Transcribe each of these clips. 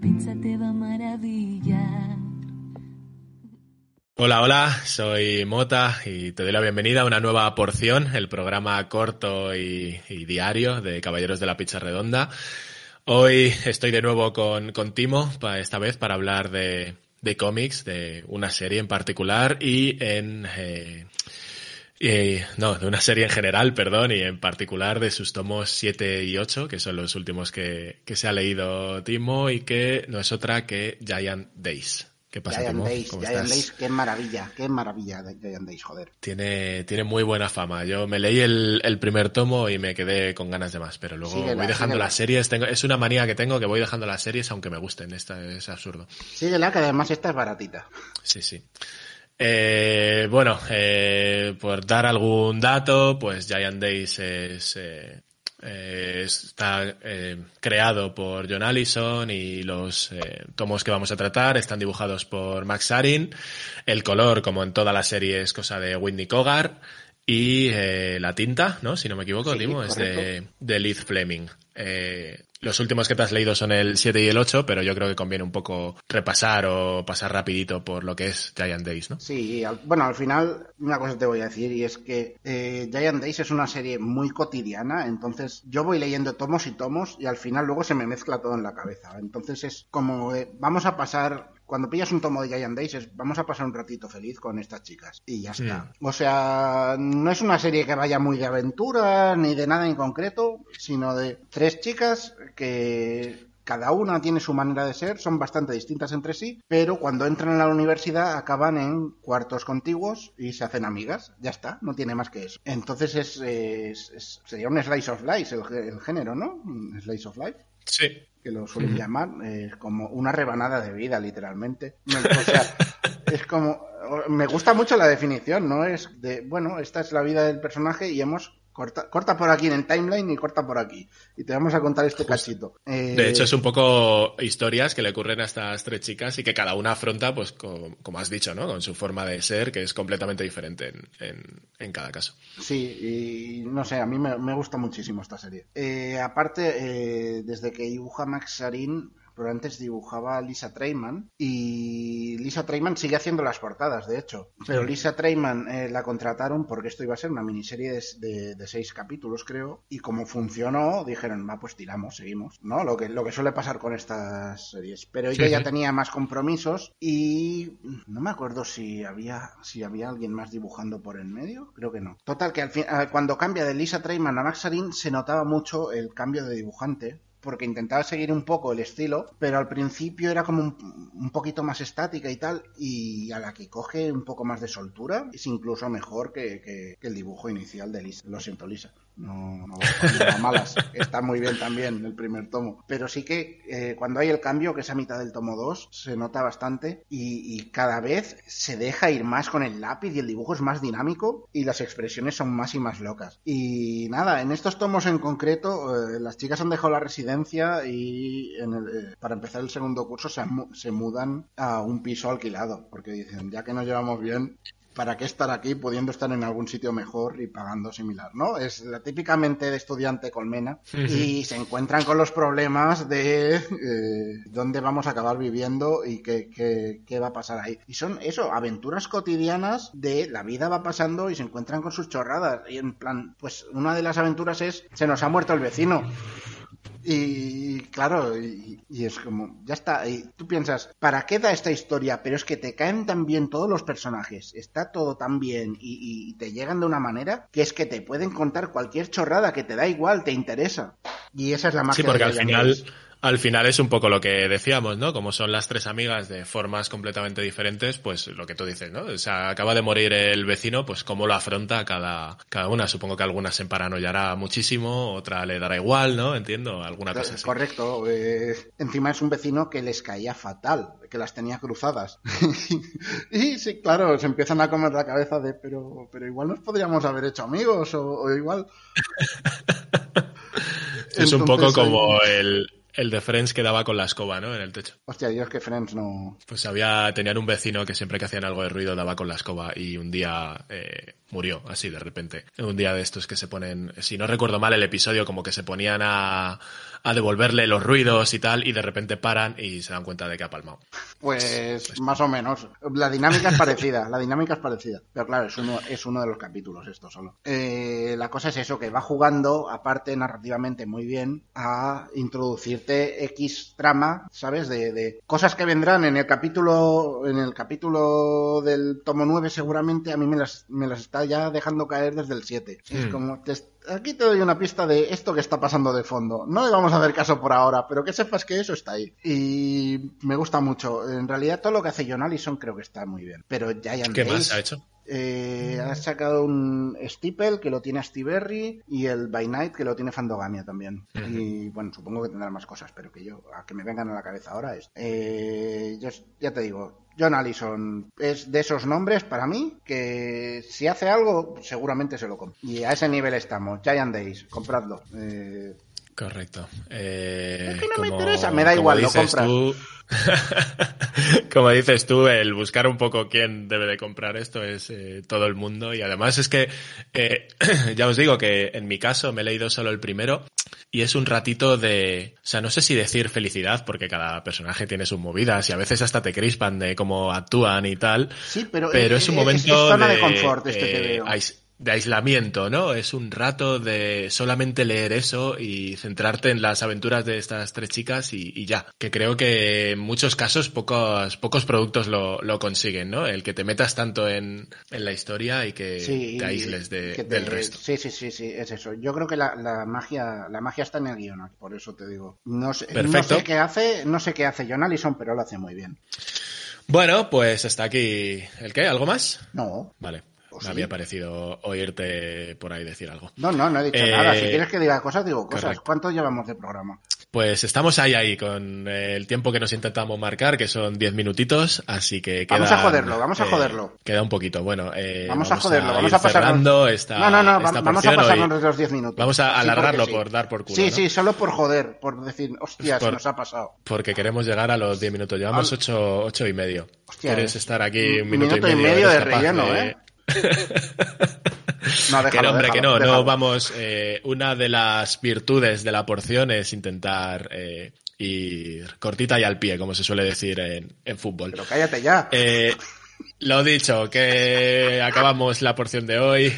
pizza te va. Hola, hola, soy Mota y te doy la bienvenida a una nueva porción, el programa corto y, diario de Caballeros de la Pizza Redonda. Hoy estoy de nuevo con, con Timo, esta vez para hablar de, de cómics, de una serie en particular y en... eh, eh, no, de una serie en general, perdón, y en particular de sus tomos 7 y 8, que son los últimos que, que se ha leído Timo y que no es otra que Giant Days. ¿Qué pasa, Giant Timo? Days, ¿Cómo Giant estás? Days, qué maravilla, qué maravilla de Giant Days, joder. Tiene, tiene muy buena fama. Yo me leí el, el primer tomo y me quedé con ganas de más, pero luego Síguela, voy dejando síguela. las series. Tengo, es una manía que tengo que voy dejando las series aunque me gusten. Esta es absurdo. Síguela, que además esta es baratita. Sí, sí. Eh, bueno, eh, por dar algún dato, pues Giant Days es, eh, eh, está eh, creado por John Allison y los eh, tomos que vamos a tratar están dibujados por Max Sarin. El color, como en toda la serie, es cosa de Whitney Cogar. Y eh, la tinta, ¿no? Si no me equivoco, Sí, Timo, es de, de Liz Fleming. Eh, los últimos que te has leído son el 7 y el 8, pero yo creo que conviene un poco repasar o pasar rapidito por lo que es Giant Days, ¿no? Sí, al- bueno, al final una cosa te voy a decir y es que eh, Giant Days es una serie muy cotidiana, entonces yo voy leyendo tomos y tomos y al final luego se me mezcla todo en la cabeza. Entonces es como, eh, vamos a pasar, cuando pillas un tomo de Giant Days, es, vamos a pasar un ratito feliz con estas chicas y ya está. O sea, no es una serie que vaya muy de aventura ni de nada en concreto, sino de tres chicas que cada una tiene su manera de ser, son bastante distintas entre sí, pero cuando entran a la universidad acaban en cuartos contiguos y se hacen amigas. Ya está, no tiene más que eso. Entonces es, es- es- sería un slice of life el, el género, ¿no? Un slice of life Sí. Que lo suelen llamar, eh, como una rebanada de vida, literalmente. O sea, es como, me gusta mucho la definición, ¿no? Es de, bueno, esta es la vida del personaje y hemos corta, corta por aquí en el timeline y corta por aquí. Y te vamos a contar este cachito. Eh, De hecho, es un poco historias que le ocurren a estas tres chicas y que cada una afronta, pues, co- como, has dicho, ¿no? Con su forma de ser, que es completamente diferente en, en, en cada caso. Sí, y no sé, a mí me, me gusta muchísimo esta serie. Eh, aparte, eh, desde que dibuja Max Sarin, pero antes dibujaba Lisa Treyman y Lisa Treyman sigue haciendo las portadas, de hecho. Pero Lisa Treyman eh, la contrataron porque esto iba a ser una miniserie de, de- de seis capítulos, creo, y como funcionó, dijeron, va, pues tiramos, seguimos, ¿no? Lo que, lo que suele pasar con estas series. Pero ella Sí, ya sí. tenía más compromisos y no me acuerdo si había, si había alguien más dibujando por en medio, creo que no. Total, que al fin, eh, cuando cambia de Lisa Treyman a Max Sarin se notaba mucho el cambio de dibujante. Porque intentaba seguir un poco el estilo, pero al principio era como un, un poquito más estática y tal, y a la que coge un poco más de soltura, es incluso mejor que, que- que el dibujo inicial de Lisa. Lo siento, Lisa. No, no a malas. Está muy bien también el primer tomo. Pero sí que eh, cuando hay el cambio, que es a mitad del tomo 2, se nota bastante y, y cada vez se deja ir más con el lápiz y el dibujo es más dinámico y las expresiones son más y más locas. Y nada, en estos tomos en concreto, eh, las chicas han dejado la residencia y en el, eh, para empezar el segundo curso se, se mudan a un piso alquilado porque dicen, ya que nos llevamos bien, ¿para qué estar aquí pudiendo estar en algún sitio mejor y pagando similar? ¿no? Es la típicamente de estudiante colmena y se encuentran con los problemas de eh, dónde vamos a acabar viviendo y qué, qué- qué va a pasar ahí. Y son eso, aventuras cotidianas de la vida va pasando y se encuentran con sus chorradas. Y en plan, pues una de las aventuras es, se nos ha muerto el vecino. Y claro, y, y es como, ya está. Y tú piensas, ¿para qué da esta historia? Pero es que te caen tan bien todos los personajes, está todo tan bien y, y te llegan de una manera que es que te pueden contar cualquier chorrada que te da igual, te interesa. Y esa es la magia Sí, porque de al final. Al final es un poco lo que decíamos, ¿no? Como son las tres amigas de formas completamente diferentes, pues lo que tú dices, ¿no? O sea, acaba de morir el vecino, pues cómo lo afronta cada, cada una. Supongo que alguna se emparanoiará muchísimo, otra le dará igual, ¿no? Entiendo, alguna cosa así. Correcto. Eh, encima es un vecino que les caía fatal, que las tenía cruzadas. y sí, claro, se empiezan a comer la cabeza de, pero, pero igual nos podríamos haber hecho amigos, o, o igual... es un poco como el, el de Friends que daba con la escoba, ¿no? En el techo. Hostia, Dios, que Friends no. Pues había, tenían un vecino que siempre que hacían algo de ruido daba con la escoba y un día eh, murió, así de repente. Un día de estos que se ponen, si no recuerdo mal el episodio, como que se ponían a, a devolverle los ruidos y tal, y de repente paran y se dan cuenta de que ha palmado. Pues, pues más o menos. La dinámica es parecida, la dinámica es parecida. Pero claro, es uno, es uno de los capítulos esto solo. Eh, la cosa es eso, que va jugando, aparte narrativamente muy bien, a introducirte X trama, ¿sabes? De, de cosas que vendrán en el capítulo, en el capítulo del tomo 9 seguramente a mí me las, me las está ya dejando caer desde el 7. Es Hmm. como, te, aquí te doy una pista de esto que está pasando de fondo. No le vamos a hacer caso por ahora, pero que sepas que eso está ahí. Y me gusta mucho. En realidad todo lo que hace John Allison creo que está muy bien. Pero Giant ¿Qué más ha hecho? Eh, ha sacado un Steeple que lo tiene Stiberry y el By Night que lo tiene Fandogamia también. Y bueno, supongo que tendrá más cosas, pero que yo, a que me vengan a la cabeza ahora es. Eh, yo, ya te digo, John Allison es de esos nombres para mí que si hace algo seguramente se lo compro. Y a ese nivel estamos. Giant Days, compradlo. Eh, Correcto. Eh, Es que no me como- interesa, me da igual, lo compras. tú- como dices tú, el buscar un poco quién debe de comprar esto es eh, todo el mundo y además es que eh, ya os digo que en mi caso me he leído solo el primero y es un ratito de, o sea, no sé si decir felicidad porque cada personaje tiene sus movidas y a veces hasta te crispan de cómo actúan y tal, sí, pero, pero eh, es un eh, momento es zona de, de, confort este que eh, veo. ais- de aislamiento, ¿no? Es un rato de solamente leer eso y centrarte en las aventuras de estas tres chicas y, y ya. Que creo que en muchos casos pocos, pocos productos lo, lo consiguen, ¿no? El que te metas tanto en, en la historia y que Sí, te aísles de- que te- del resto. Sí, sí, sí, sí, es eso. Yo creo que la, la magia, la magia está en el guion, por eso te digo. No sé, no Perfecto. sé qué hace, no sé qué hace John Allison, pero lo hace muy bien. Bueno, pues hasta aquí. ¿El qué? ¿Algo más? No, Vale. ¿O Me sí? había parecido oírte por ahí decir algo. no, no, no he dicho Eh, nada. Si quieres que diga cosas, digo cosas. correcto. ¿Cuánto llevamos de programa? Pues estamos ahí, ahí, con el tiempo que nos intentamos marcar, que son 10 minutitos, así que queda... Vamos a joderlo, vamos a joderlo. Queda un poquito, bueno. eh, Vamos, a joderlo, vamos a pasarnos. esta, no, no, no, esta vamos a pasarnos los 10 minutos. Vamos a alargarlo sí. por dar por culo, Sí, ¿no? sí, solo por joder, por decir, hostia, Por- se nos ha pasado. Porque queremos llegar a los 10 minutos. Llevamos Al- 8, ocho y medio. Hostia, Quieres eh. estar aquí un minuto, minuto y y medio. medio eres de relleno, de- ¿eh? No, que déjalo, no, hombre, que déjalo, no, no déjalo. vamos. eh, una de las virtudes de la porción es intentar eh, ir cortita y al pie, como se suele decir en, en fútbol. Pero cállate ya. Eh, lo dicho, que acabamos la porción de hoy.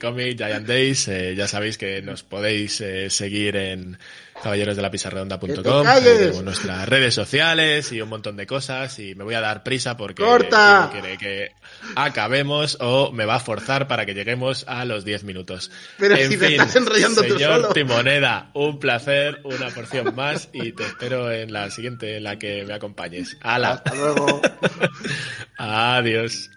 Comic Giant Days. ya sabéis que nos podéis seguir en ¡Que caballerosdelapizarredonda.com. te tenemos nuestras redes sociales y un montón de cosas. Y me voy a dar prisa porque ¡Corta! Quiere que acabemos o me va a forzar para que lleguemos a los 10 minutos. Pero en si te fin, estás enrollando tú señor solo. Timoneda, un placer, una porción más y te espero en la siguiente en la que me acompañes. ¡Hala! Hasta luego. Adiós.